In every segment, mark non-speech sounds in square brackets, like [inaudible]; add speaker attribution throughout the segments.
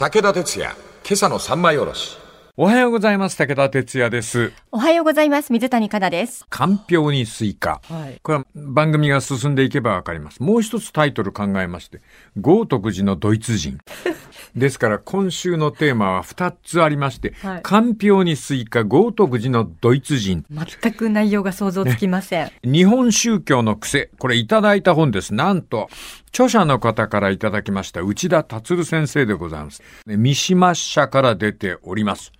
Speaker 1: 武田鉄矢、今朝の三枚おろし。
Speaker 2: おはようございます。武田鉄矢です。
Speaker 3: おはようございます。水谷加奈です。
Speaker 2: かんぴょうにスイカ。
Speaker 3: はい。
Speaker 2: これは番組が進んでいけばわかります。もう一つタイトル考えまして、豪徳寺のドイツ人。[laughs] ですから今週のテーマは二つありまして、
Speaker 3: はい
Speaker 2: かんぴょうにスイカ、豪徳寺のドイツ人。
Speaker 3: 全く内容が想像つきません。
Speaker 2: 日本宗教の癖。これいただいた本です。なんと、著者の方からいただきました内田達先生でございます。ね三島社から出ております。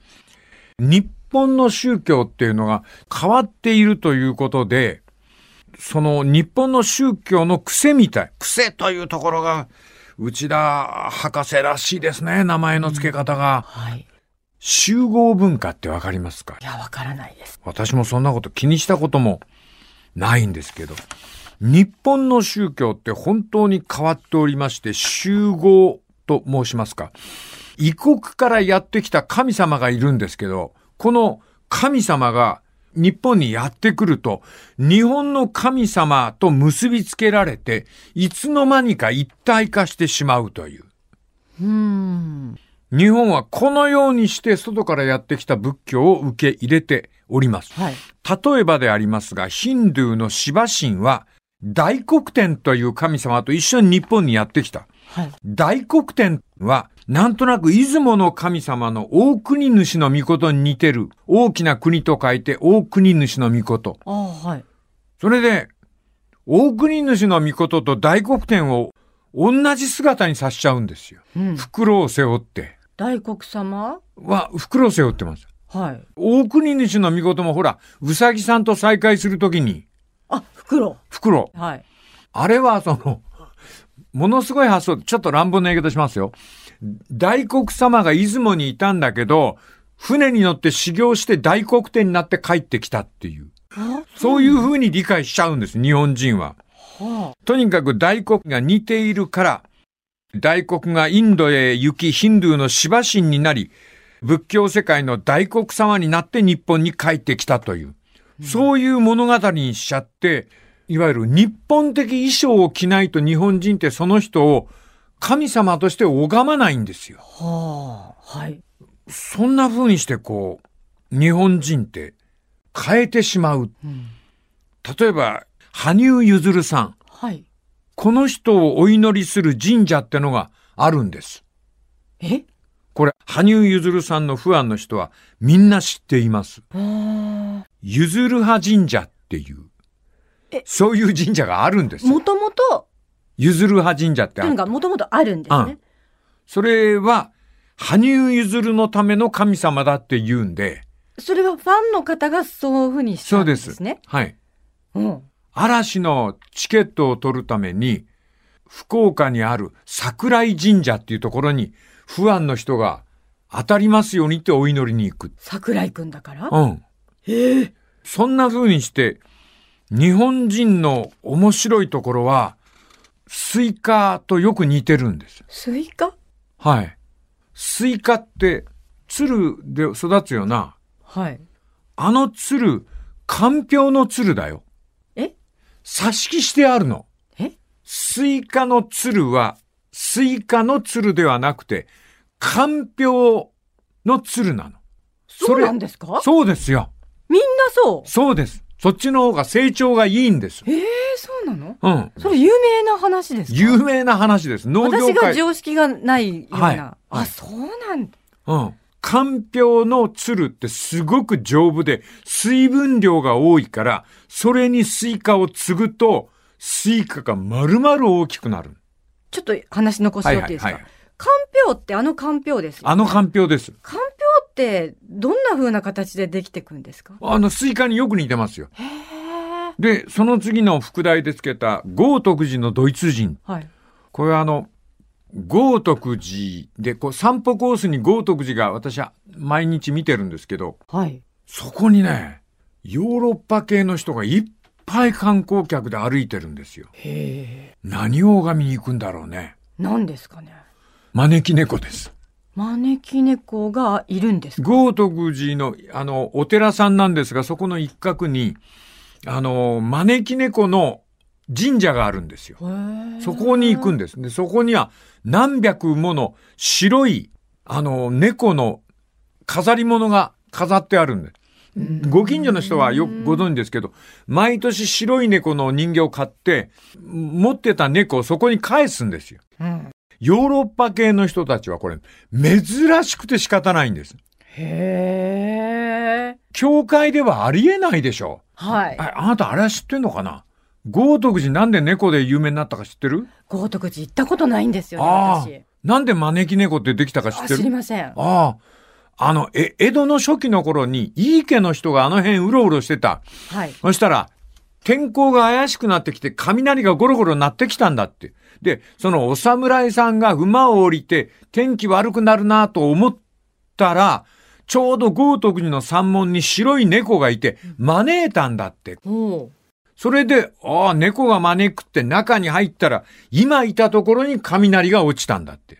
Speaker 2: 日本の宗教っていうのが変わっているということで、その日本の宗教の癖みたい。癖というところが、内田博士らしいですね。名前の付け方が。
Speaker 3: はい。
Speaker 2: 集合文化ってわかりますか？
Speaker 3: いや、わからないです。
Speaker 2: 私もそんなこと気にしたこともないんですけど、日本の宗教って本当に変わっておりまして、集合と申しますか。異国からやってきた神様がいるんですけど、この神様が日本にやってくると、日本の神様と結びつけられて、いつの間にか一体化してしまうという。
Speaker 3: うーん。
Speaker 2: 日本はこのようにして外からやってきた仏教を受け入れております。
Speaker 3: はい。
Speaker 2: 例えばでありますが、ヒンドゥーのシバ神は、大黒天という神様と一緒に日本にやってきた。
Speaker 3: はい。
Speaker 2: 大黒天は、なんとなく出雲の神様の大国主の御事に似てる。大きな国と書いて大国主の御事。
Speaker 3: ああ、はい。
Speaker 2: それで、大国主の御事と大黒天を同じ姿にさしちゃうんですよ。
Speaker 3: うん。
Speaker 2: 袋を背負って。
Speaker 3: 大黒様？
Speaker 2: は、袋を背負ってます。
Speaker 3: はい。
Speaker 2: 大国主の御事もほら、うさぎさんと再会するときに、
Speaker 3: あ、袋。
Speaker 2: 袋。
Speaker 3: はい。
Speaker 2: あれはその、ものすごい発想、ちょっと乱暴な言い方しますよ。大黒様が出雲にいたんだけど、船に乗って修行して大黒天になって帰ってきたっていう。
Speaker 3: あ
Speaker 2: そういう風に理解しちゃうんです、日本人は。
Speaker 3: は
Speaker 2: とにかく大黒が似ているから、大黒がインドへ行きヒンドゥーのシバ神になり、仏教世界の大黒様になって日本に帰ってきたという、そういう物語にしちゃって、いわゆる日本的衣装を着ないと日本人ってその人を神様として拝まないんですよ。
Speaker 3: あ。はあ。はい。
Speaker 2: そんな風にしてこう、日本人って変えてしまう。
Speaker 3: うん。
Speaker 2: 例えば、羽生結弦さん。
Speaker 3: はい。
Speaker 2: この人をお祈りする神社ってのがあるんです。
Speaker 3: え？
Speaker 2: これ、羽生結弦さんのファンの人はみんな知っています。
Speaker 3: あ
Speaker 2: ゆずる派神社っていう
Speaker 3: え、
Speaker 2: そういう神社があるんです
Speaker 3: あ。。もともと、
Speaker 2: ゆずる派神社ってある。
Speaker 3: というのがもともとあるんですね。
Speaker 2: それは、羽生結弦のための神様だって言うんで、
Speaker 3: それはファンの方がそういうふうにした
Speaker 2: そうんで。
Speaker 3: ですすね。
Speaker 2: はい。
Speaker 3: うん。
Speaker 2: 嵐のチケットを取るために、福岡にある桜井神社っていうところに、ファンの人が当たりますようにってお祈りに行く。
Speaker 3: 桜井くんだから？
Speaker 2: うん。
Speaker 3: ええ
Speaker 2: そんな風にして、日本人の面白いところは、スイカとよく似てるんです。
Speaker 3: スイカ？
Speaker 2: はい。スイカって、蔓で育つよな。
Speaker 3: はい。
Speaker 2: あの蔓、かんぴょうの蔓だよ。
Speaker 3: え？
Speaker 2: 挿し木してあるの。
Speaker 3: え？
Speaker 2: スイカの蔓は、スイカの蔓ではなくて、かんぴょうの蔓なの。
Speaker 3: そうなんですか？
Speaker 2: そうですよ。
Speaker 3: みんなそう？
Speaker 2: そうです。そっちの方が成長がいいんです。
Speaker 3: ええそうなの？
Speaker 2: うん。
Speaker 3: それ有名な話ですか？
Speaker 2: 有名な話です。農業
Speaker 3: 私が
Speaker 2: 界。
Speaker 3: 常識がないような。
Speaker 2: はいはい
Speaker 3: あ、そうなんだ。
Speaker 2: うん。かんぴょうの蔓ってすごく丈夫で、水分量が多いから、それにスイカを継ぐと、スイカが丸々大きくなる。
Speaker 3: ちょっと話残してよっていいですか、
Speaker 2: はいはいはい
Speaker 3: かんぴょうってあのかんぴょうですよね、
Speaker 2: あのかんぴょうです。
Speaker 3: かんぴょうってどんな風な形でできてくんですか？
Speaker 2: あのスイカによく似てますよ。で、その次の副題でつけた、豪徳寺のドイツ人。
Speaker 3: はい。
Speaker 2: これはあの、豪徳寺で、こう散歩コースに豪徳寺が私は毎日見てるんですけど、
Speaker 3: はい。
Speaker 2: そこにね、ヨーロッパ系の人がいっぱい観光客で歩いてるんですよ。何を拝みに行くんだろうね。
Speaker 3: 何ですかね
Speaker 2: 招き猫です。
Speaker 3: 招き猫がいるんですか？
Speaker 2: 豪徳寺の、あの、お寺さんなんですが、そこの一角に、あの、招き猫の神社があるんですよ。そこに行くんです。で、そこには何百もの白いあの、猫の飾り物が飾ってあるんで。ご近所の人はよくご存知ですけど、毎年白い猫の人形を買って、持ってた猫をそこに返すんですよ。
Speaker 3: うん。
Speaker 2: ヨーロッパ系の人たちはこれ、珍しくて仕方ないんです。
Speaker 3: へえ。
Speaker 2: 教会ではありえないでしょ。
Speaker 3: はい。
Speaker 2: ああなたあれは知ってんのかな？豪徳寺なんで猫で有名になったか知ってる？
Speaker 3: 豪徳寺行ったことないんですよね、私。。
Speaker 2: なんで招き猫ってできたか知っ
Speaker 3: あ
Speaker 2: てる？
Speaker 3: 知りません。
Speaker 2: ああ。あの、え、江戸の初期の頃に、井伊家の人があの辺うろうろしてた。
Speaker 3: はい。
Speaker 2: そしたら、天候が怪しくなってきて、雷がゴロゴロ鳴ってきたんだって。で、そのお侍さんが馬を降りて、天気悪くなるなと思ったら、ちょうど豪徳寺の山門に白い猫がいて、招いたんだって。
Speaker 3: おう
Speaker 2: それで、ああ、猫が招くって中に入ったら、今いたところに雷が落ちたんだって。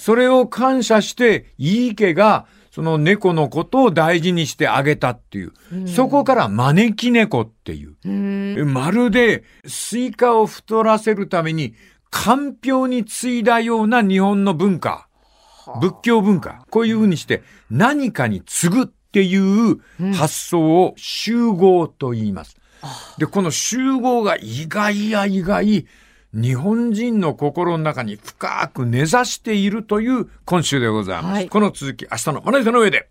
Speaker 3: ほ
Speaker 2: それを感謝して、井伊家が、その猫のことを大事にしてあげたっていう。
Speaker 3: う。
Speaker 2: そこから招き猫っていう。
Speaker 3: う。うん。
Speaker 2: まるで、スイカを太らせるために、かんぴょうに継いだような日本の文化。仏教文化。こういうふうにして、何かに継ぐっていう発想を集合と言います。で、この集合が意外や意外、日本人の心の中に深く根ざしているという今週でございます。
Speaker 3: はい
Speaker 2: この続き、明日のまな板の上で。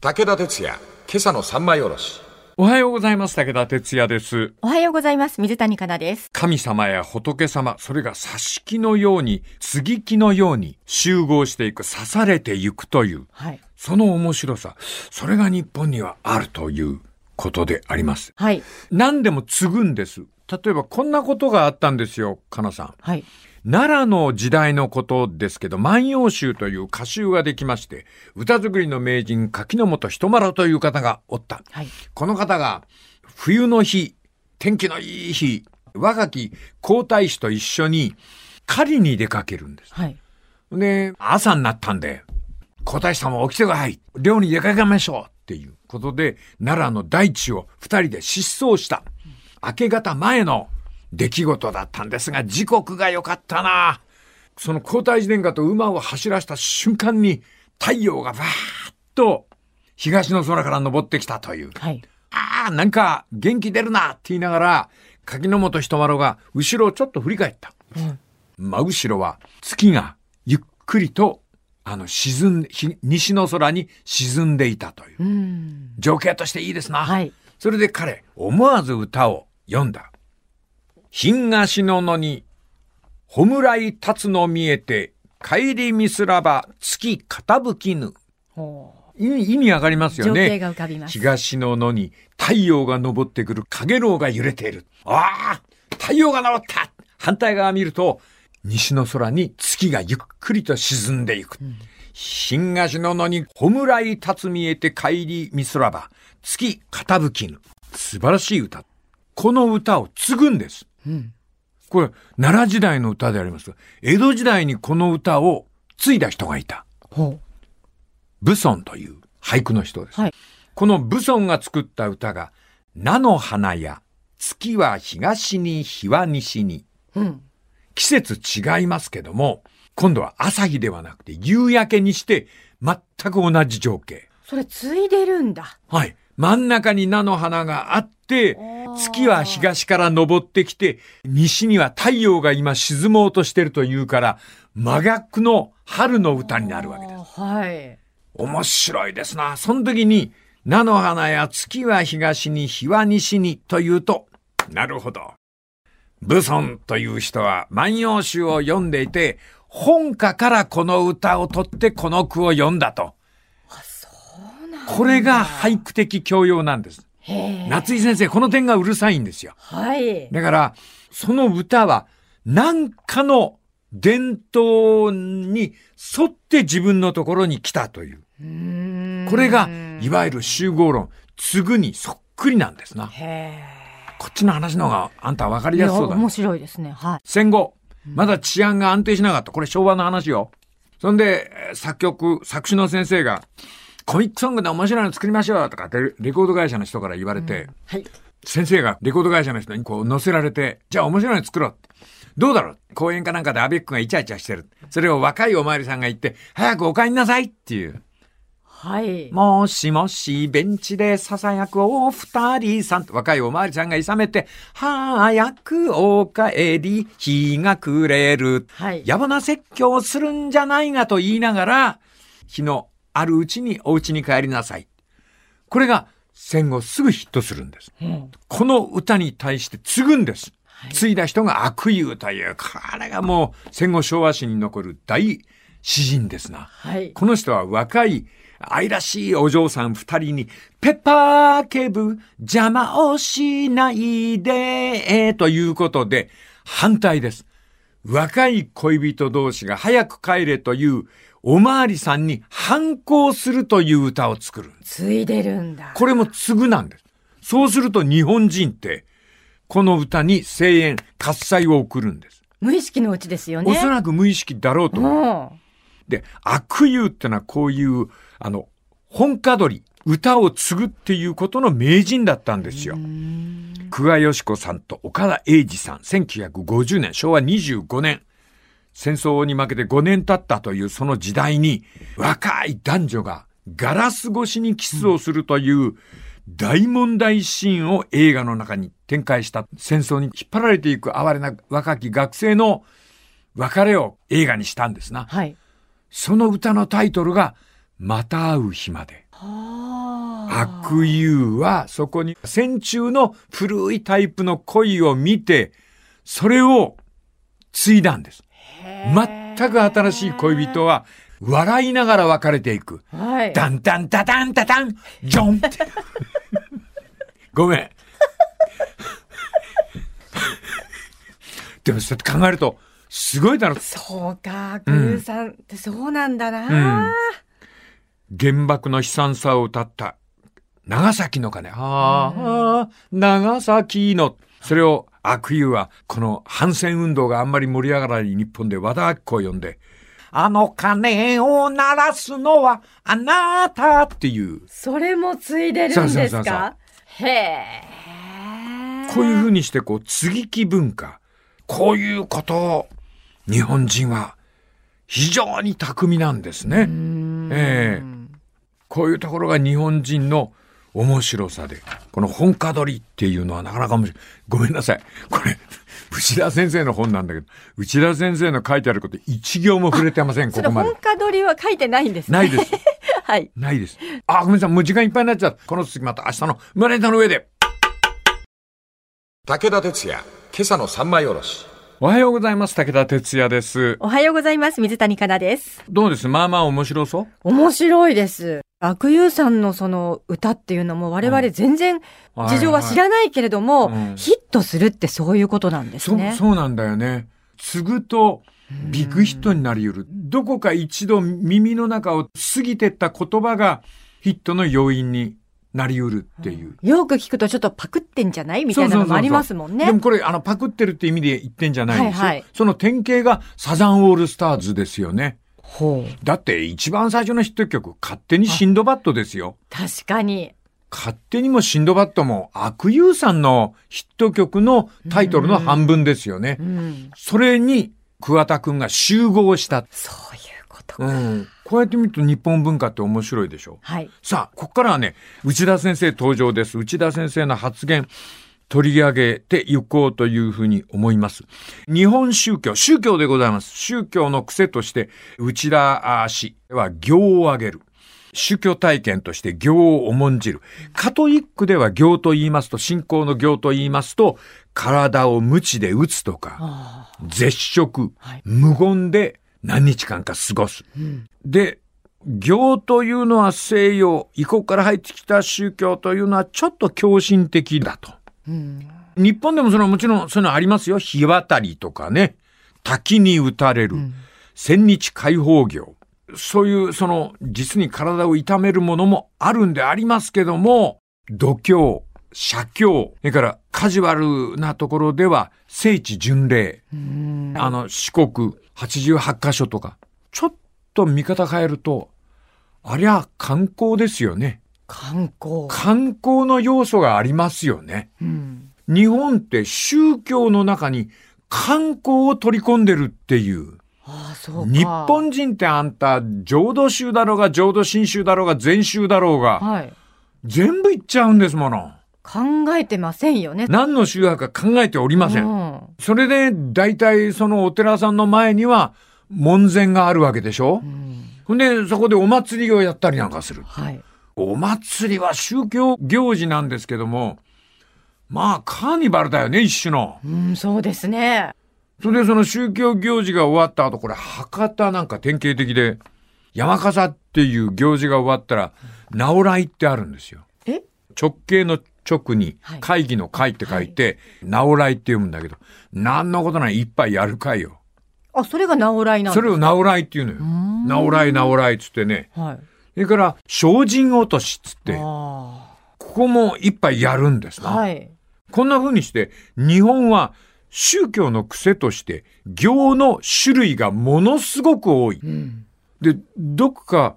Speaker 1: 武田鉄矢、今朝の三枚おろし。
Speaker 2: おはようございます。武田哲也です。
Speaker 4: おはようございます。水谷香奈です。
Speaker 2: 神様や仏様、それが挿し木のように、継ぎ木のように集合していく、刺されていくという、
Speaker 3: はい。
Speaker 2: その面白さ、それが日本にはあるということであります。
Speaker 3: はい。
Speaker 2: 何でも継ぐんです。例えばこんなことがあったんですよ、かなさん。
Speaker 3: はい。
Speaker 2: 奈良の時代のことですけど、万葉集という歌集ができまして、歌作りの名人、柿本人丸という方がおった。
Speaker 3: はい。
Speaker 2: この方が、冬の日、天気のいい日、若き皇太子と一緒に狩りに出かけるんです。
Speaker 3: はい。
Speaker 2: で、朝になったんで、皇太子様起きてください。漁に出かけましょうっていうことで、奈良の大地を二人で失踪した。明け方前の出来事だったんですが、時刻が良かったな。その皇太子殿下と馬を走らせた瞬間に、太陽がバーッと東の空から昇ってきたという。
Speaker 3: はい。
Speaker 2: ああ、なんか元気出るなって言いながら、柿の本人丸が後ろをちょっと振り返った。真後ろは月がゆっくりと、あの、沈ん西の空に沈んでいたという。
Speaker 3: うん。
Speaker 2: 情景としていいですな。
Speaker 3: はい。
Speaker 2: それで彼、思わず歌を読んだ。東の野に、弔い立つの見えて、帰りみすらば月傾きぬ。
Speaker 3: ほ
Speaker 2: 意味意味わかります
Speaker 3: う。
Speaker 2: よね。
Speaker 3: 情景が浮かびます。
Speaker 2: 東の野に太陽が昇ってくる影楼が揺れている。ああ太陽が昇った反対側見ると、西の空に月がゆっくりと沈んでいく。東の野に弔い立つ見えて帰りみすらば、月傾きぬ。素晴らしい歌。この歌を継ぐんです。
Speaker 3: うん。
Speaker 2: これ、奈良時代の歌でありますが、江戸時代にこの歌を継いだ人がいた。
Speaker 3: ほ
Speaker 2: 武尊という俳句の人です。
Speaker 3: はい
Speaker 2: この武尊が作った歌が、菜の花や月は東に日は西に。
Speaker 3: う。うん。
Speaker 2: 季節違いますけども、今度は朝日ではなくて夕焼けにして全く同じ情景。
Speaker 3: それ、ついでるんだ。
Speaker 2: はい。真ん中に菜の花があって、月は東から昇ってきて、西には太陽が今沈もうとしてるというから、真逆の春の歌になるわけです。
Speaker 3: はい。
Speaker 2: 面白いですな。その時に、菜の花や月は東に日は西にというと、なるほど。武尊という人は万葉集を読んでいて、本歌からこの歌を取ってこの句を読んだと。これが俳句的教養なんです。夏井先生、この点がうるさいんですよ。
Speaker 3: はい。
Speaker 2: だから、その歌は、何かの伝統に沿って自分のところに来たという。
Speaker 3: う
Speaker 2: これが、いわゆる集合論、継ぐにそっくりなんですな。
Speaker 3: へえ。
Speaker 2: こっちの話の方があんた分かりやすそうだね
Speaker 3: 面。白いですね。はい。
Speaker 2: 戦後、まだ治安が安定しなかった。これ昭和の話よ。そんで、えー作曲、作詞の先生が、コミックソングで面白いの作りましょうとかってレコード会社の人から言われて、
Speaker 3: はい。
Speaker 2: 先生がレコード会社の人にこう乗せられて、じゃあ面白いの作ろうって。どうだろう？公園かなんかでアベックがイチャイチャしてる。それを若いおまわりさんが言って、早くお帰りなさいっていう。
Speaker 3: はい。
Speaker 2: もしもし、ベンチで囁くお二人さんと若いおまわりさんがいさめて、早くお帰り、日が暮れる。
Speaker 3: はい。
Speaker 2: 野暮な説教をするんじゃないがと言いながら、日のあるうちにお家に帰りなさい。これが戦後すぐヒットするんです。
Speaker 3: うん
Speaker 2: この歌に対して継ぐんです。
Speaker 3: はい
Speaker 2: 継いだ人が悪友という、これがもう戦後昭和史に残る大詩人ですな。
Speaker 3: はい。
Speaker 2: この人は若い愛らしいお嬢さん二人に、ペッパーケブ邪魔をしないで、ということで反対です。若い恋人同士が早く帰れというおまわりさんに反抗するという歌を作る。
Speaker 3: ついでるんだ。
Speaker 2: これも継ぐなんです。そうすると日本人って、この歌に声援、喝采を送るんです。
Speaker 3: 無意識のうちですよね。
Speaker 2: おそらく無意識だろうと思う。
Speaker 3: も
Speaker 2: で、悪友ってのはこういう、あの、本家取り、歌を継ぐっていうことの名人だったんですよ。久我義子さんと岡田英二さん、1950年、昭和25年。戦争に負けて5年経ったというその時代に、若い男女がガラス越しにキスをするという大問題シーンを映画の中に展開した戦争に引っ張られていく哀れな若き学生の別れを映画にしたんですな
Speaker 3: う。。はい。
Speaker 2: その歌のタイトルが、また会う日まで。
Speaker 3: はあ。
Speaker 2: 悪友はそこに戦中の古いタイプの恋を見て、それを継いだんです。全く新しい恋人は笑いながら別れていく。
Speaker 3: はい。
Speaker 2: ダンダンダダンダダン、ジョンって。ごめん。でもそうやって考えると、すごいだろ。
Speaker 3: そうか、グーさんってそうなんだな、
Speaker 2: 原爆の悲惨さを歌った長崎の鐘。ああ、長崎の。それを悪友は、この反戦運動があんまり盛り上がらない日本で和田アキ子を呼んで、あの鐘を鳴らすのはあなたっていう、
Speaker 3: それもついでるんですか？へえ。
Speaker 2: こういうふうにしてこう、継ぎ木文化。こういうことを日本人は非常に巧みなんですね。ええこういうところが日本人の面白さで、この本家取りっていうのはなかなか面白い。ごめんなさい。これ、内田先生の本なんだけど、内田先生の書いてあること一行も触れてません、ここまで
Speaker 3: 本。家取りは書いてないんですね。
Speaker 2: ないです。[laughs]
Speaker 3: はい。
Speaker 2: ないです。あ、ごめんなさい。もう時間いっぱいになっちゃった。この続きまた明日の胸ネタの上で。
Speaker 1: 武田鉄矢、今朝の三枚おろし。
Speaker 2: おはようございます。武田哲也です。
Speaker 4: おはようございます。水谷香奈です。
Speaker 2: どうです？まあまあ面白そう？
Speaker 3: 面白いです。悪友さんのその歌っていうのも我々全然事情は知らないけれども、
Speaker 2: はいはいうん
Speaker 3: ヒットするってそういうことなんです
Speaker 2: そう、
Speaker 3: ね。
Speaker 2: そうなんだよね。継ぐと、ビッグヒットになり得る。どこか一度耳の中を過ぎてった言葉がヒットの要因になり得るっていう。
Speaker 3: よく聞くとちょっとパクってんじゃないみたいなのもありますもんね。
Speaker 2: でもこれ、あの、パクってるって意味で言ってんじゃないんですよ。
Speaker 3: はいはい
Speaker 2: その典型がサザンオールスターズですよね。
Speaker 3: ほう。
Speaker 2: だって一番最初のヒット曲、勝手にシンドバッドですよ。
Speaker 3: 確かに。
Speaker 2: 勝手にもシンドバッドも阿久悠さんのヒット曲のタイトルの半分ですよね。
Speaker 3: うん。
Speaker 2: それに桑田くんが集合した。
Speaker 3: そういうことか。
Speaker 2: うん。こうやって見ると日本文化って面白いでしょ？
Speaker 3: はい。
Speaker 2: さあ、ここからはね、内田先生登場です。内田先生の発言、取り上げていこうというふうに思います。日本宗教、宗教でございます。宗教の癖として、内田氏は行を挙げる。宗教体験として行を重んじる。カトリックでは行と言いますと、信仰の行と言いますと、体を鞭で打つとか、
Speaker 3: あ
Speaker 2: 絶食、
Speaker 3: はい
Speaker 2: 無言で何日間か過ごす。で、行というのは西洋、異国から入ってきた宗教というのはちょっと狂信的だと。
Speaker 3: うん。
Speaker 2: 日本でもそのもちろんそういうのありますよ。日渡りとかね。滝に打たれる。千日解放業。そういうその実に体を痛めるものもあるんでありますけども、度胸、写経、それからカジュアルなところでは聖地巡礼。
Speaker 3: うん。
Speaker 2: あの、四国88カ所とか、ちょっと見方変えると、ありゃ観光ですよね。
Speaker 3: 観光。
Speaker 2: 観光の要素がありますよね。
Speaker 3: うん。
Speaker 2: 日本って宗教の中に観光を取り込んでるっていう。
Speaker 3: ああ、そうか。
Speaker 2: 日本人ってあんた、浄土宗だろうが、浄土真宗だろうが、禅宗だろうが、
Speaker 3: はい。
Speaker 2: 全部行っちゃうんですもの。
Speaker 3: 考えてませんよね。
Speaker 2: 何の宗派か考えておりません。
Speaker 3: うん
Speaker 2: それで、大体そのお寺さんの前には、門前があるわけでしょ？
Speaker 3: うん
Speaker 2: ほんで、そこでお祭りをやったりなんかする。
Speaker 3: はい。
Speaker 2: お祭りは宗教行事なんですけども、まあ、カーニバルだよね、一種の。
Speaker 3: うん、そうですね。
Speaker 2: それでその宗教行事が終わった後、これ博多なんか典型的で、山笠っていう行事が終わったら、直来ってあるんですよ。
Speaker 3: え？
Speaker 2: 直系の直に
Speaker 3: はい
Speaker 2: 会議の会って書いて、直来って読むんだけど、何のことない一杯やる会よ。
Speaker 3: あ、それが直来なん
Speaker 2: それを直来っていうのよ。
Speaker 3: ん
Speaker 2: 直来直来っつってね。
Speaker 3: はい。
Speaker 2: それから、精進落としっつって、
Speaker 3: あ
Speaker 2: ここも一杯やるんですな。
Speaker 3: あはい。
Speaker 2: こんな風にして、日本は宗教の癖として、行の種類がものすごく多い。
Speaker 3: うん。
Speaker 2: で、どっか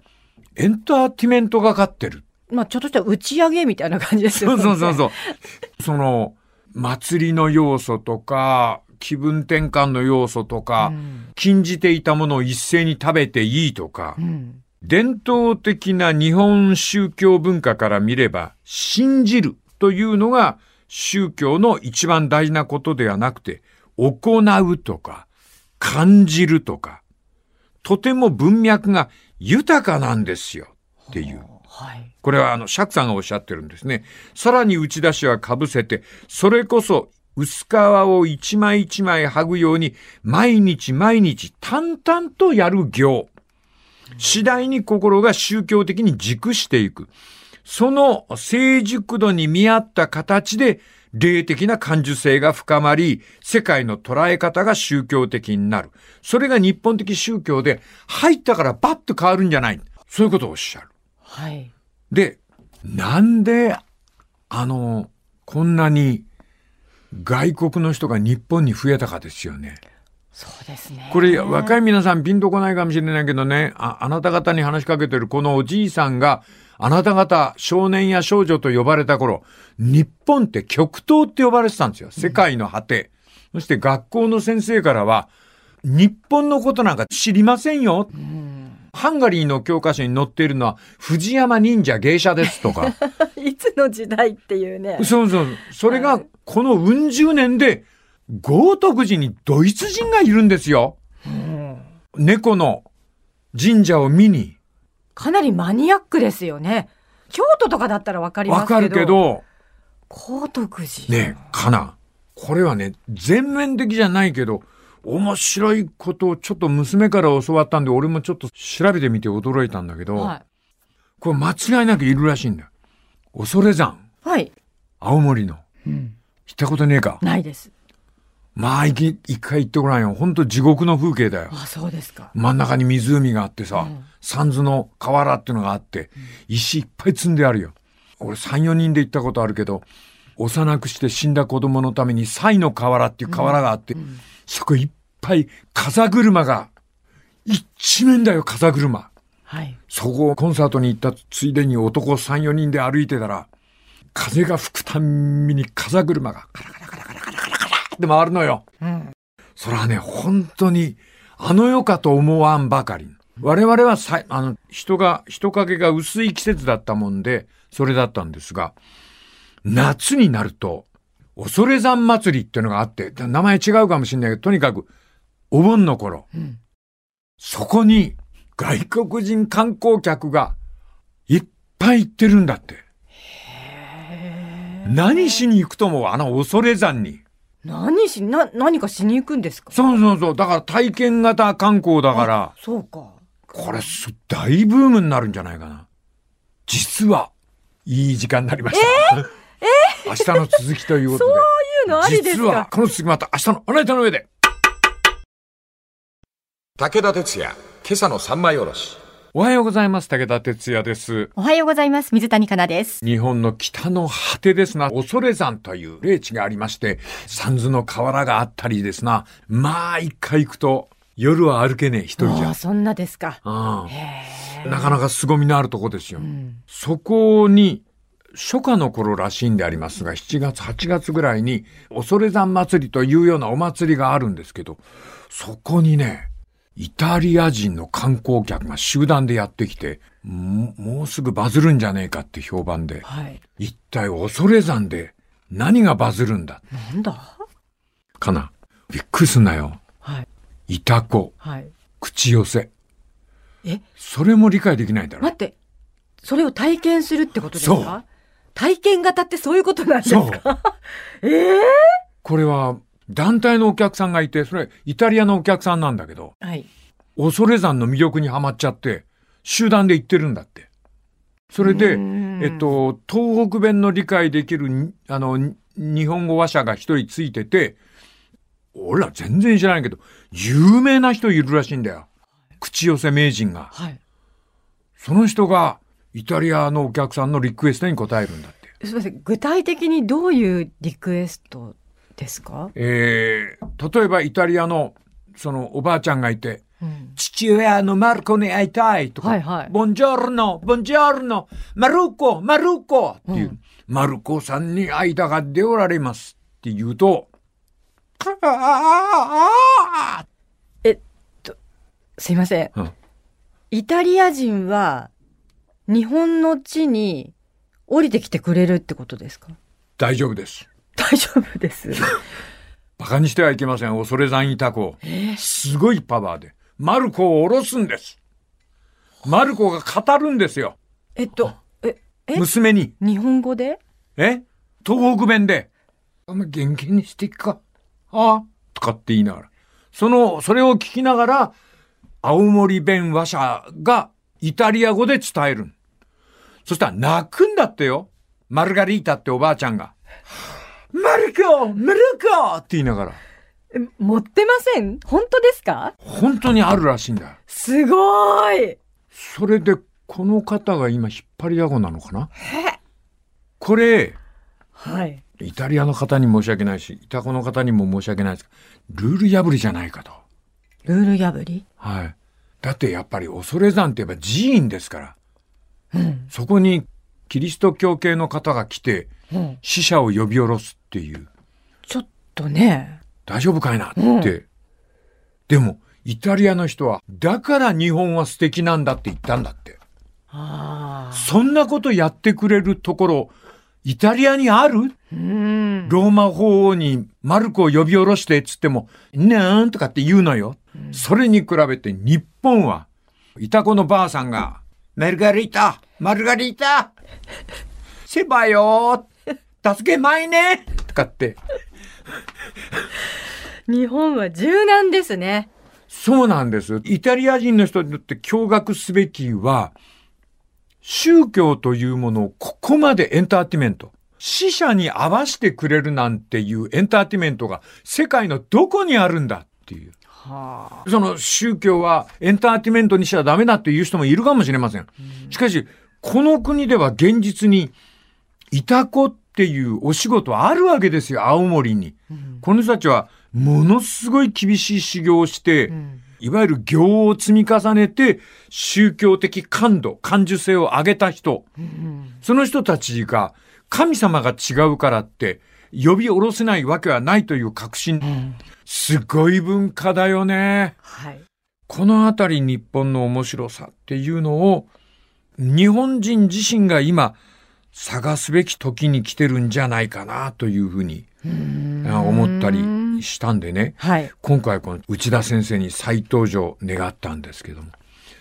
Speaker 2: エンターテイメントがかってる。
Speaker 3: まあ、ちょっとした打ち上げみたいな感じですよね。
Speaker 2: そうそうそう。その、祭りの要素とか、気分転換の要素とか、
Speaker 3: うん
Speaker 2: 禁じていたものを一斉に食べていいとか、
Speaker 3: うん。
Speaker 2: 伝統的な日本宗教文化から見れば、信じるというのが宗教の一番大事なことではなくて、行うとか、感じるとか、とても文脈が豊かなんですよっていう。
Speaker 3: はい。
Speaker 2: これはあの、釈さんがおっしゃってるんですね。さらに打ち出しは被せて、それこそ薄皮を一枚一枚剥ぐように、毎日毎日淡々とやる行。次第に心が宗教的に熟していく。その成熟度に見合った形で、霊的な感受性が深まり、世界の捉え方が宗教的になる。それが日本的宗教で、入ったからバッと変わるんじゃない。そういうことをおっしゃる。
Speaker 3: はい。
Speaker 2: で、なんで、あの、こんなに外国の人が日本に増えたかですよね。
Speaker 3: そうですね。
Speaker 2: これ、若い皆さんピンとこないかもしれないけどね、ああなた方に話しかけてるこのおじいさんが、あなた方少年や少女と呼ばれた頃、日本って極東って呼ばれてたんですよ。世界の果て。そして学校の先生からは、日本のことなんか知りませんよ。ハンガリーの教科書に載っているのは、藤山忍者芸者ですとか。[laughs]
Speaker 3: いつの時代っていうね。
Speaker 2: そうそう。それが、このうん十年で、豪徳寺にドイツ人がいるんですよ。猫の神社を見に。
Speaker 3: かなりマニアックですよね。京都とかだったらわかりますけど。
Speaker 2: わかるけ。ど、
Speaker 3: 高徳寺。
Speaker 2: ねえ、かな。これはね、全面的じゃないけど、面白いことをちょっと娘から教わったんで、俺もちょっと調べてみて驚いたんだけど、
Speaker 3: は
Speaker 2: これ間違いなくいるらしいんだよ。恐山、
Speaker 3: い。はい。
Speaker 2: 青森の。
Speaker 3: うん。
Speaker 2: 行ったことねえか。
Speaker 3: ないです。
Speaker 2: まあ、一回行ってごらんよ。ほんと地獄の風景だよ。
Speaker 3: あ、そうですか。
Speaker 2: 真ん中に湖があってさ、
Speaker 3: うん
Speaker 2: 三途の河原っていうのがあって、石いっぱい積んであるよ。俺三、四人で行ったことあるけど、幼くして死んだ子供のために西の河原っていう河原があって、そこいっぱい風車が、一面だよ、風車。
Speaker 3: はい。
Speaker 2: そこをコンサートに行ったついでに男三、四人で歩いてたら、風が吹くたんびに風車がカラカラカラカラカラカラカラって回るのよ。
Speaker 3: うん。
Speaker 2: それはね、本当に、あの世かと思わんばかり。我々はさ、あの、人が、人影が薄い季節だったもんで、それだったんですが、夏になると、恐山祭りっていうのがあって、名前違うかもしれないけど、とにかく、お盆の頃、
Speaker 3: うん
Speaker 2: そこに外国人観光客がいっぱい行ってるんだって。何しに行くと思うあの恐山に。
Speaker 3: 何し、な、何かしに行くんですか？
Speaker 2: そうそうそう。だから体験型観光だから、
Speaker 3: そうか。
Speaker 2: これす、大ブームになるんじゃないかな。実は、いい時間になりました。明日の続きということで。
Speaker 3: そういうのありです
Speaker 2: 実は、
Speaker 3: か
Speaker 2: この続きまた明日のあなたの上で。
Speaker 1: 武田鉄矢、今朝の三枚おろし。
Speaker 2: おはようございます。武田哲也です。
Speaker 4: おはようございます。水谷香奈です。
Speaker 2: 日本の北の果てですな、恐山という霊地がありまして、三途の河原があったりですな。まあ、一回行くと、夜は歩けねえ、一人じゃ
Speaker 3: ああ、。そんなですか。
Speaker 2: なかなか凄みのあるとこですよ。
Speaker 3: うん。
Speaker 2: そこに、初夏の頃らしいんでありますが、7月、8月ぐらいに、恐山祭りというようなお祭りがあるんですけど、そこにね、イタリア人の観光客が集団でやってきて、ももうすぐバズるんじゃねえかって評判で、
Speaker 3: はい。
Speaker 2: 一体恐山で何がバズるんだ？
Speaker 3: なんだ？
Speaker 2: かな？びっくりすんなよ。
Speaker 3: はい。
Speaker 2: イタコ、
Speaker 3: はい。
Speaker 2: 口寄せ。
Speaker 3: え、
Speaker 2: それも理解できないだろ
Speaker 3: 待。って。それを体験するってことです
Speaker 2: そう
Speaker 3: か体験型ってそういうことなんです
Speaker 2: そう。
Speaker 3: か [laughs] ええ
Speaker 2: これは団体のお客さんがいて、それイタリアのお客さんなんだけど、
Speaker 3: はい。
Speaker 2: 恐山の魅力にはまっちゃって、集団で行ってるんだって。それで、
Speaker 3: うん
Speaker 2: えっと、東北弁の理解できるに、あの、に日本語話者が一人ついてて、俺ら全然知らないけど、有名な人いるらしいんだよ。口寄せ名人が。
Speaker 3: はい。
Speaker 2: その人が、イタリアのお客さんのリクエストに答えるんだって。
Speaker 3: すみません。具体的にどういうリクエストですか？
Speaker 2: えー、例えばイタリアの、そのおばあちゃんがいて、
Speaker 3: うん。
Speaker 2: 父親のマルコに会いたいとか、
Speaker 3: はいはい
Speaker 2: ボンジョルノ、ボンジョルノ、マルコ、マルコっていう、
Speaker 3: うん
Speaker 2: マルコさんに間がでおられますって言うと、あ
Speaker 3: すいません。
Speaker 2: うん
Speaker 3: イタリア人は日本の地に降りてきてくれるってことですか？
Speaker 2: 大丈夫です。
Speaker 3: 大丈夫です。
Speaker 2: バカにしてはいけません。恐山イタコ。すごいパワーで。マルコを下ろすんです。マルコが語るんですよ。
Speaker 3: えっと、え、え？
Speaker 2: 娘に。
Speaker 3: 日本語で？
Speaker 2: え？東北弁で。お前元気にしていくか。ああとかって言いながら。その、それを聞きながら、青森弁話者がイタリア語で伝える。そしたら泣くんだってよ。マルガリータっておばあちゃんが。マルコマルコって言いながら。
Speaker 3: え持ってません？本当ですか？
Speaker 2: 本当にあるらしいんだよ。
Speaker 3: すごい
Speaker 2: それで、この方が今引っ張りだこなのかな？これ、
Speaker 3: はい。
Speaker 2: イタリアの方に申し訳ないし、イタコの方にも申し訳ないですが、ルール破りじゃないかと。
Speaker 3: ルール破り？
Speaker 2: はい。だってやっぱり恐山って言えば寺院ですから。
Speaker 3: うん。
Speaker 2: そこにキリスト教系の方が来て、
Speaker 3: うん。
Speaker 2: 死者を呼び下ろすっていう、
Speaker 3: ちょっとね。
Speaker 2: 大丈夫かいなって。
Speaker 3: うん
Speaker 2: でも、イタリアの人は、だから日本は素敵なんだって言ったんだって。そんなことやってくれるところ、イタリアにある？
Speaker 3: うん。
Speaker 2: ローマ法王にマルコを呼び下ろしてっつっても、なんとかって言うのよ。それに比べて日本は、イタコのばあさんが、マルガリータマルガリータセバよ助けまいねとかって。[laughs]
Speaker 3: 日本は柔軟ですね。
Speaker 2: そうなんです。イタリア人の人にとって驚愕すべきは、宗教というものをここまでエンターテイメント、死者に合わせてくれるなんていうエンターテイメントが世界のどこにあるんだっていう。
Speaker 3: は
Speaker 2: その宗教はエンターテイメントにしちゃダメだっていう人もいるかもしれません。しかし、この国では現実に、イタコっていうお仕事あるわけですよ、青森に。この人たちは、ものすごい厳しい修行をして、
Speaker 3: ん
Speaker 2: いわゆる行を積み重ねて、宗教的感度、感受性を上げた人。その人たちが、神様が違うからって、呼び下ろせないわけはないという確信。すごい文化だよね。
Speaker 3: はい。
Speaker 2: このあたり日本の面白さっていうのを、日本人自身が今、探すべき時に来てるんじゃないかなというふうにあ思ったりしたんでね。
Speaker 3: はい。
Speaker 2: 今回この内田先生に再登場願ったんですけども、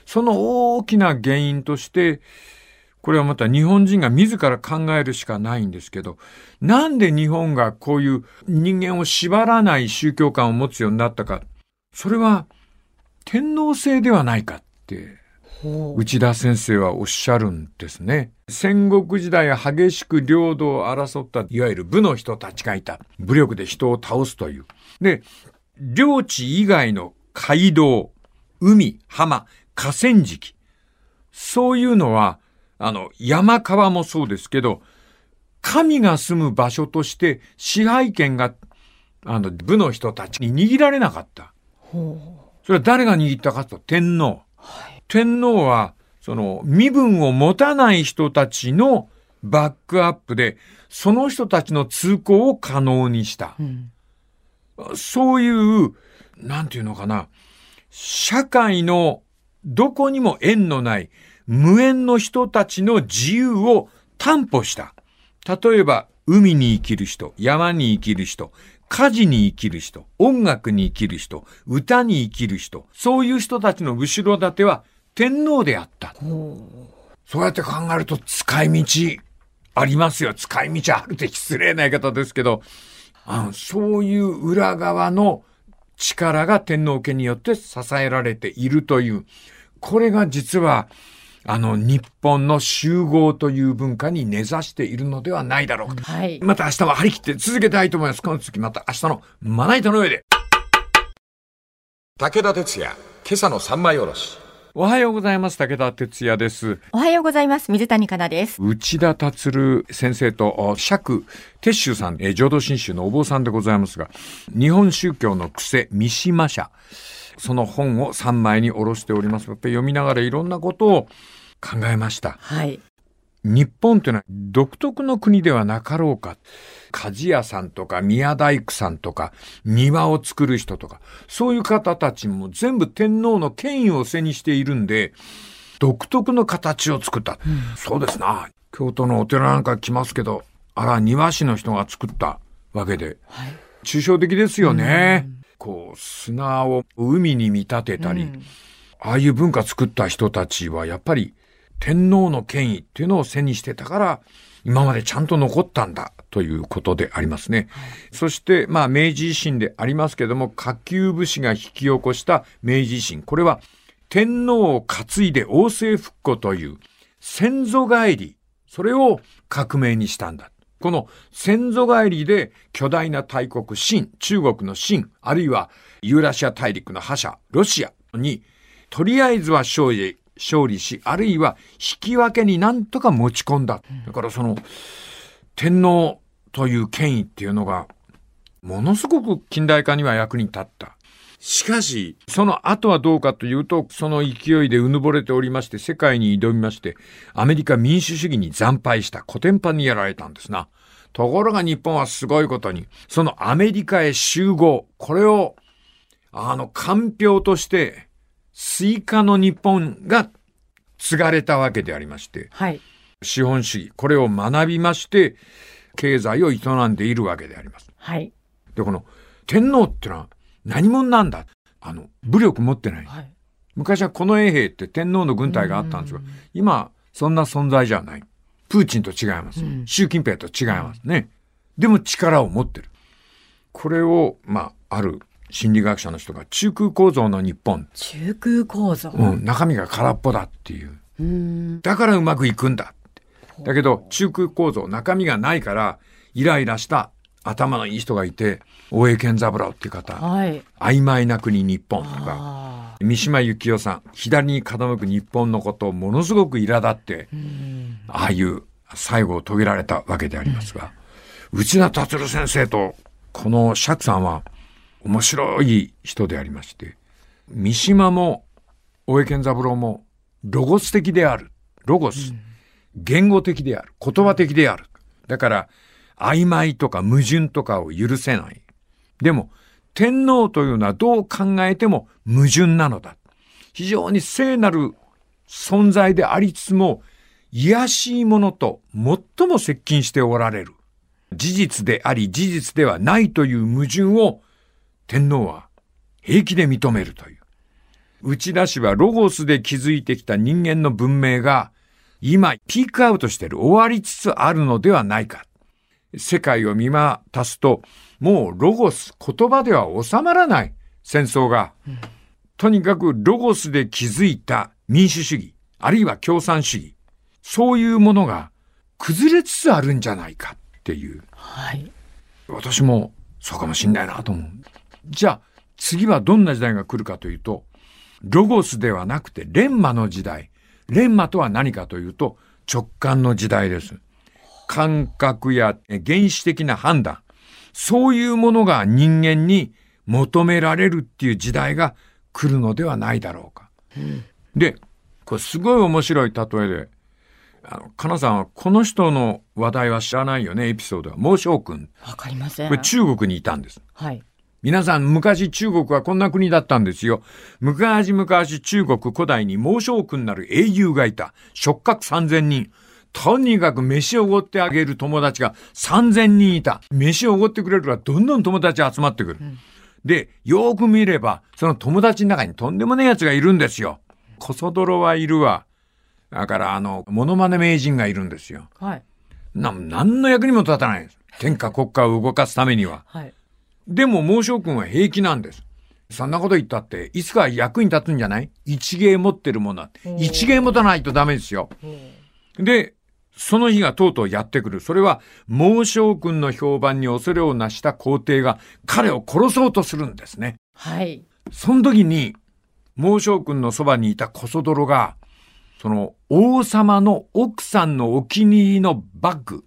Speaker 2: その大きな原因として、これはまた日本人が自ら考えるしかないんですけど、なんで日本がこういう人間を縛らない宗教観を持つようになったか、それは天皇制ではないかって、内田先生はおっしゃるんですね。戦国時代激しく領土を争った、いわゆる武の人たちがいた。武力で人を倒すという。で、領地以外の街道、海、浜、河川敷。そういうのは、あの、山川もそうですけど、神が住む場所として支配権が、あの、武の人たちに握られなかった。それは誰が握ったかと天皇。天皇は、その、身分を持たない人たちのバックアップで、その人たちの通行を可能にした。
Speaker 3: うん
Speaker 2: そういう、なんていうのかな、社会のどこにも縁のない無縁の人たちの自由を担保した。例えば、海に生きる人、山に生きる人、家事に生きる人、音楽に生きる人、歌に生きる人、そういう人たちの後ろ盾は天皇であった。そうやって考えると使い道ありますよ。使い道あるって失礼な言い方ですけど、あのそういう裏側の力が天皇家によって支えられているという、これが実は、あの、日本の集合という文化に根ざしているのではないだろうか。
Speaker 3: はい。
Speaker 2: また明日は張り切って続けたいと思います。この次また明日のまな板の上で。
Speaker 1: 武田鉄矢、今朝の三枚おろし。
Speaker 2: おはようございます。武田哲也です。
Speaker 4: おはようございます。水谷香奈です。
Speaker 2: 内田達先生とお釈鉄宗さん、えー浄土真宗のお坊さんでございますが、日本宗教の癖、三島社、その本を3枚に下ろしております。やっぱり読みながらいろんなことを考えました。
Speaker 3: はい。
Speaker 2: 日本というのは独特の国ではなかろうか。鍛冶屋さんとか宮大工さんとか庭を作る人とかそういう方たちも全部天皇の権威を背にしているんで独特の形を作った。そうですな。京都のお寺なんか来ますけどあら庭師の人が作ったわけで、抽象的ですよね。こう砂を海に見立てたり、
Speaker 3: うん
Speaker 2: ああいう文化作った人たちはやっぱり天皇の権威っていうのを背にしてたから、今までちゃんと残ったんだということでありますね。そして、まあ、明治維新でありますけども、下級武士が引き起こした明治維新。これは、天皇を担いで王政復古という先祖返り。それを革命にしたんだ。この先祖返りで巨大な大国秦、中国の秦、あるいはユーラシア大陸の覇者、ロシアに、とりあえずは勝利、勝利し、あるいは引き分けになんとか持ち込んだ。だからその、天皇という権威っていうのが、ものすごく近代化には役に立った。しかし、その後はどうかというと、その勢いでうぬぼれておりまして、世界に挑みまして、アメリカ民主主義に惨敗した、コテンパンにやられたんですな。ところが日本はすごいことに、そのアメリカへ集合、これを、あの、かんぴょうとして、スイカの日本が継がれたわけでありまして、
Speaker 3: はい。
Speaker 2: 資本主義、これを学びまして、経済を営んでいるわけであります。
Speaker 3: はい。
Speaker 2: で、この天皇ってのは何者なんだ？あの、武力持ってない。
Speaker 3: はい。
Speaker 2: 昔は近衛兵って天皇の軍隊があったんですが、今、そんな存在じゃない。プーチンと違います。習近平と違いますね。でも力を持ってる。これを、まあ、ある心理学者の人が中空構造の日本、
Speaker 3: 中空構造。
Speaker 2: うん、中身が空っぽだっていう。だからうまくいくんだ。だけど、中空構造、中身がないから、イライラした頭のいい人がいて、大江健三郎っていう方、
Speaker 3: はい。
Speaker 2: 曖昧な国日本とか、
Speaker 3: あ
Speaker 2: 三島由紀夫さん、左に傾く日本のことをものすごく苛立って、ああいう最後を遂げられたわけでありますが、内田達先生とこの釈さんは面白い人でありまして、三島も大江健三郎もロゴス的である。ロゴス。言語的である。言葉的である。だから、曖昧とか矛盾とかを許せない。でも、天皇というのはどう考えても矛盾なのだ。非常に聖なる存在でありつつも、癒しいものと最も接近しておられる。事実であり事実ではないという矛盾を天皇は平気で認めるという。内田氏はロゴスで築いてきた人間の文明が今ピークアウトしている終わりつつあるのではないか。世界を見渡すともうロゴス言葉では収まらない戦争が。とにかくロゴスで築いた民主主義、あるいは共産主義、そういうものが崩れつつあるんじゃないかっていう。
Speaker 3: はい。
Speaker 2: 私もそうかもしんないなと思う。じゃあ次はどんな時代が来るかというと、ロゴスではなくてレンマの時代。レンマとは何かというと直感の時代です。感覚や原始的な判断。そういうものが人間に求められるっていう時代が来るのではないだろうか。で、これすごい面白い例えで、あの、かなさんはこの人の話題は知らないよね、エピソードは。孟章君。
Speaker 3: わかりません。
Speaker 2: これ中国にいたんです。
Speaker 3: はい。
Speaker 2: 皆さん、昔中国はこんな国だったんですよ。昔々中国古代に孟章君なる英雄がいた。触覚3000人。とにかく飯をおごってあげる友達が3000人いた。飯をおごってくれるからどんどん友達集まってくる。で、よーく見れば、その友達の中にとんでもない奴がいるんですよ。コソ泥はいるわ。だから、あの、モノマネ名人がいるんですよ。
Speaker 3: はい。
Speaker 2: な、何の役にも立たないです。天下国家を動かすためには。
Speaker 3: はい。
Speaker 2: でも、孟章君は平気なんです。そんなこと言ったって、いつか役に立つんじゃない？一芸持ってるものは。一芸持たないとダメですよ。で、その日がとうとうやってくる。それは、孟章君の評判に恐れをなした皇帝が彼を殺そうとするんですね。
Speaker 3: はい。
Speaker 2: その時に、孟章君のそばにいたコソ泥が、その王様の奥さんのお気に入りのバッグ、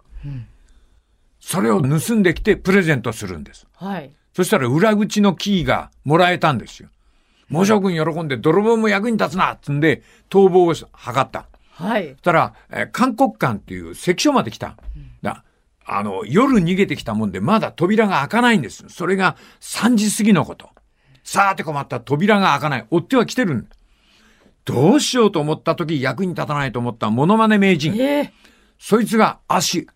Speaker 2: それを盗んできてプレゼントするんです。
Speaker 3: はい。
Speaker 2: そしたら裏口のキーがもらえたんですよ。孟章君喜んで泥棒も役に立つなっつんで逃亡を図った。
Speaker 3: はい
Speaker 2: そ。したら、えー韓国館っていう関所まで来た。だあの、夜逃げてきたもんで、まだ扉が開かないんです。それが3時過ぎのこと。さーて困った扉が開かない。追っては来てるんだ。どうしようと思った時役に立たないと思ったモノマネ名人。
Speaker 3: ええ
Speaker 2: そいつが足、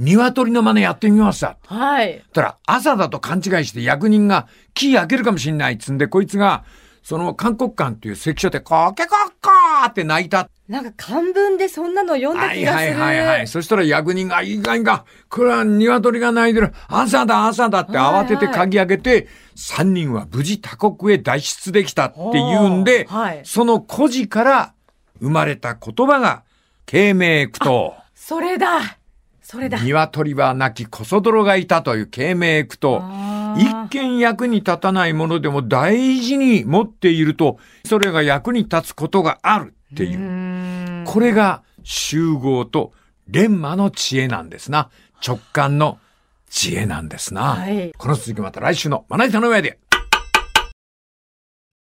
Speaker 2: 鶏の真似やってみました。
Speaker 3: はい。
Speaker 2: たら朝だと勘違いして役人がキー開けるかもしんないっつんで、こいつが、その韓国館っていう関所でコケコッコーって泣いた。
Speaker 3: なんか漢文でそんなの読んだ
Speaker 2: はいはい
Speaker 3: 気がする。
Speaker 2: はいはい。そしたら役人が、いかんか、これは鶏が鳴いてる。朝だ朝だって慌てて鍵開けて、三人は無事他国へ脱出できたっていうんで、
Speaker 3: はい
Speaker 2: その故事から生まれた言葉が、慶明句読。
Speaker 3: それだそれだ
Speaker 2: 鶏は亡きこそ泥がいたという慶明句と、一見役に立たないものでも大事に持っていると、それが役に立つことがあるっていうう。これが集合と連魔の知恵なんですな。直感の知恵なんですな。
Speaker 3: はい
Speaker 2: この続きまた来週のまな板の上で。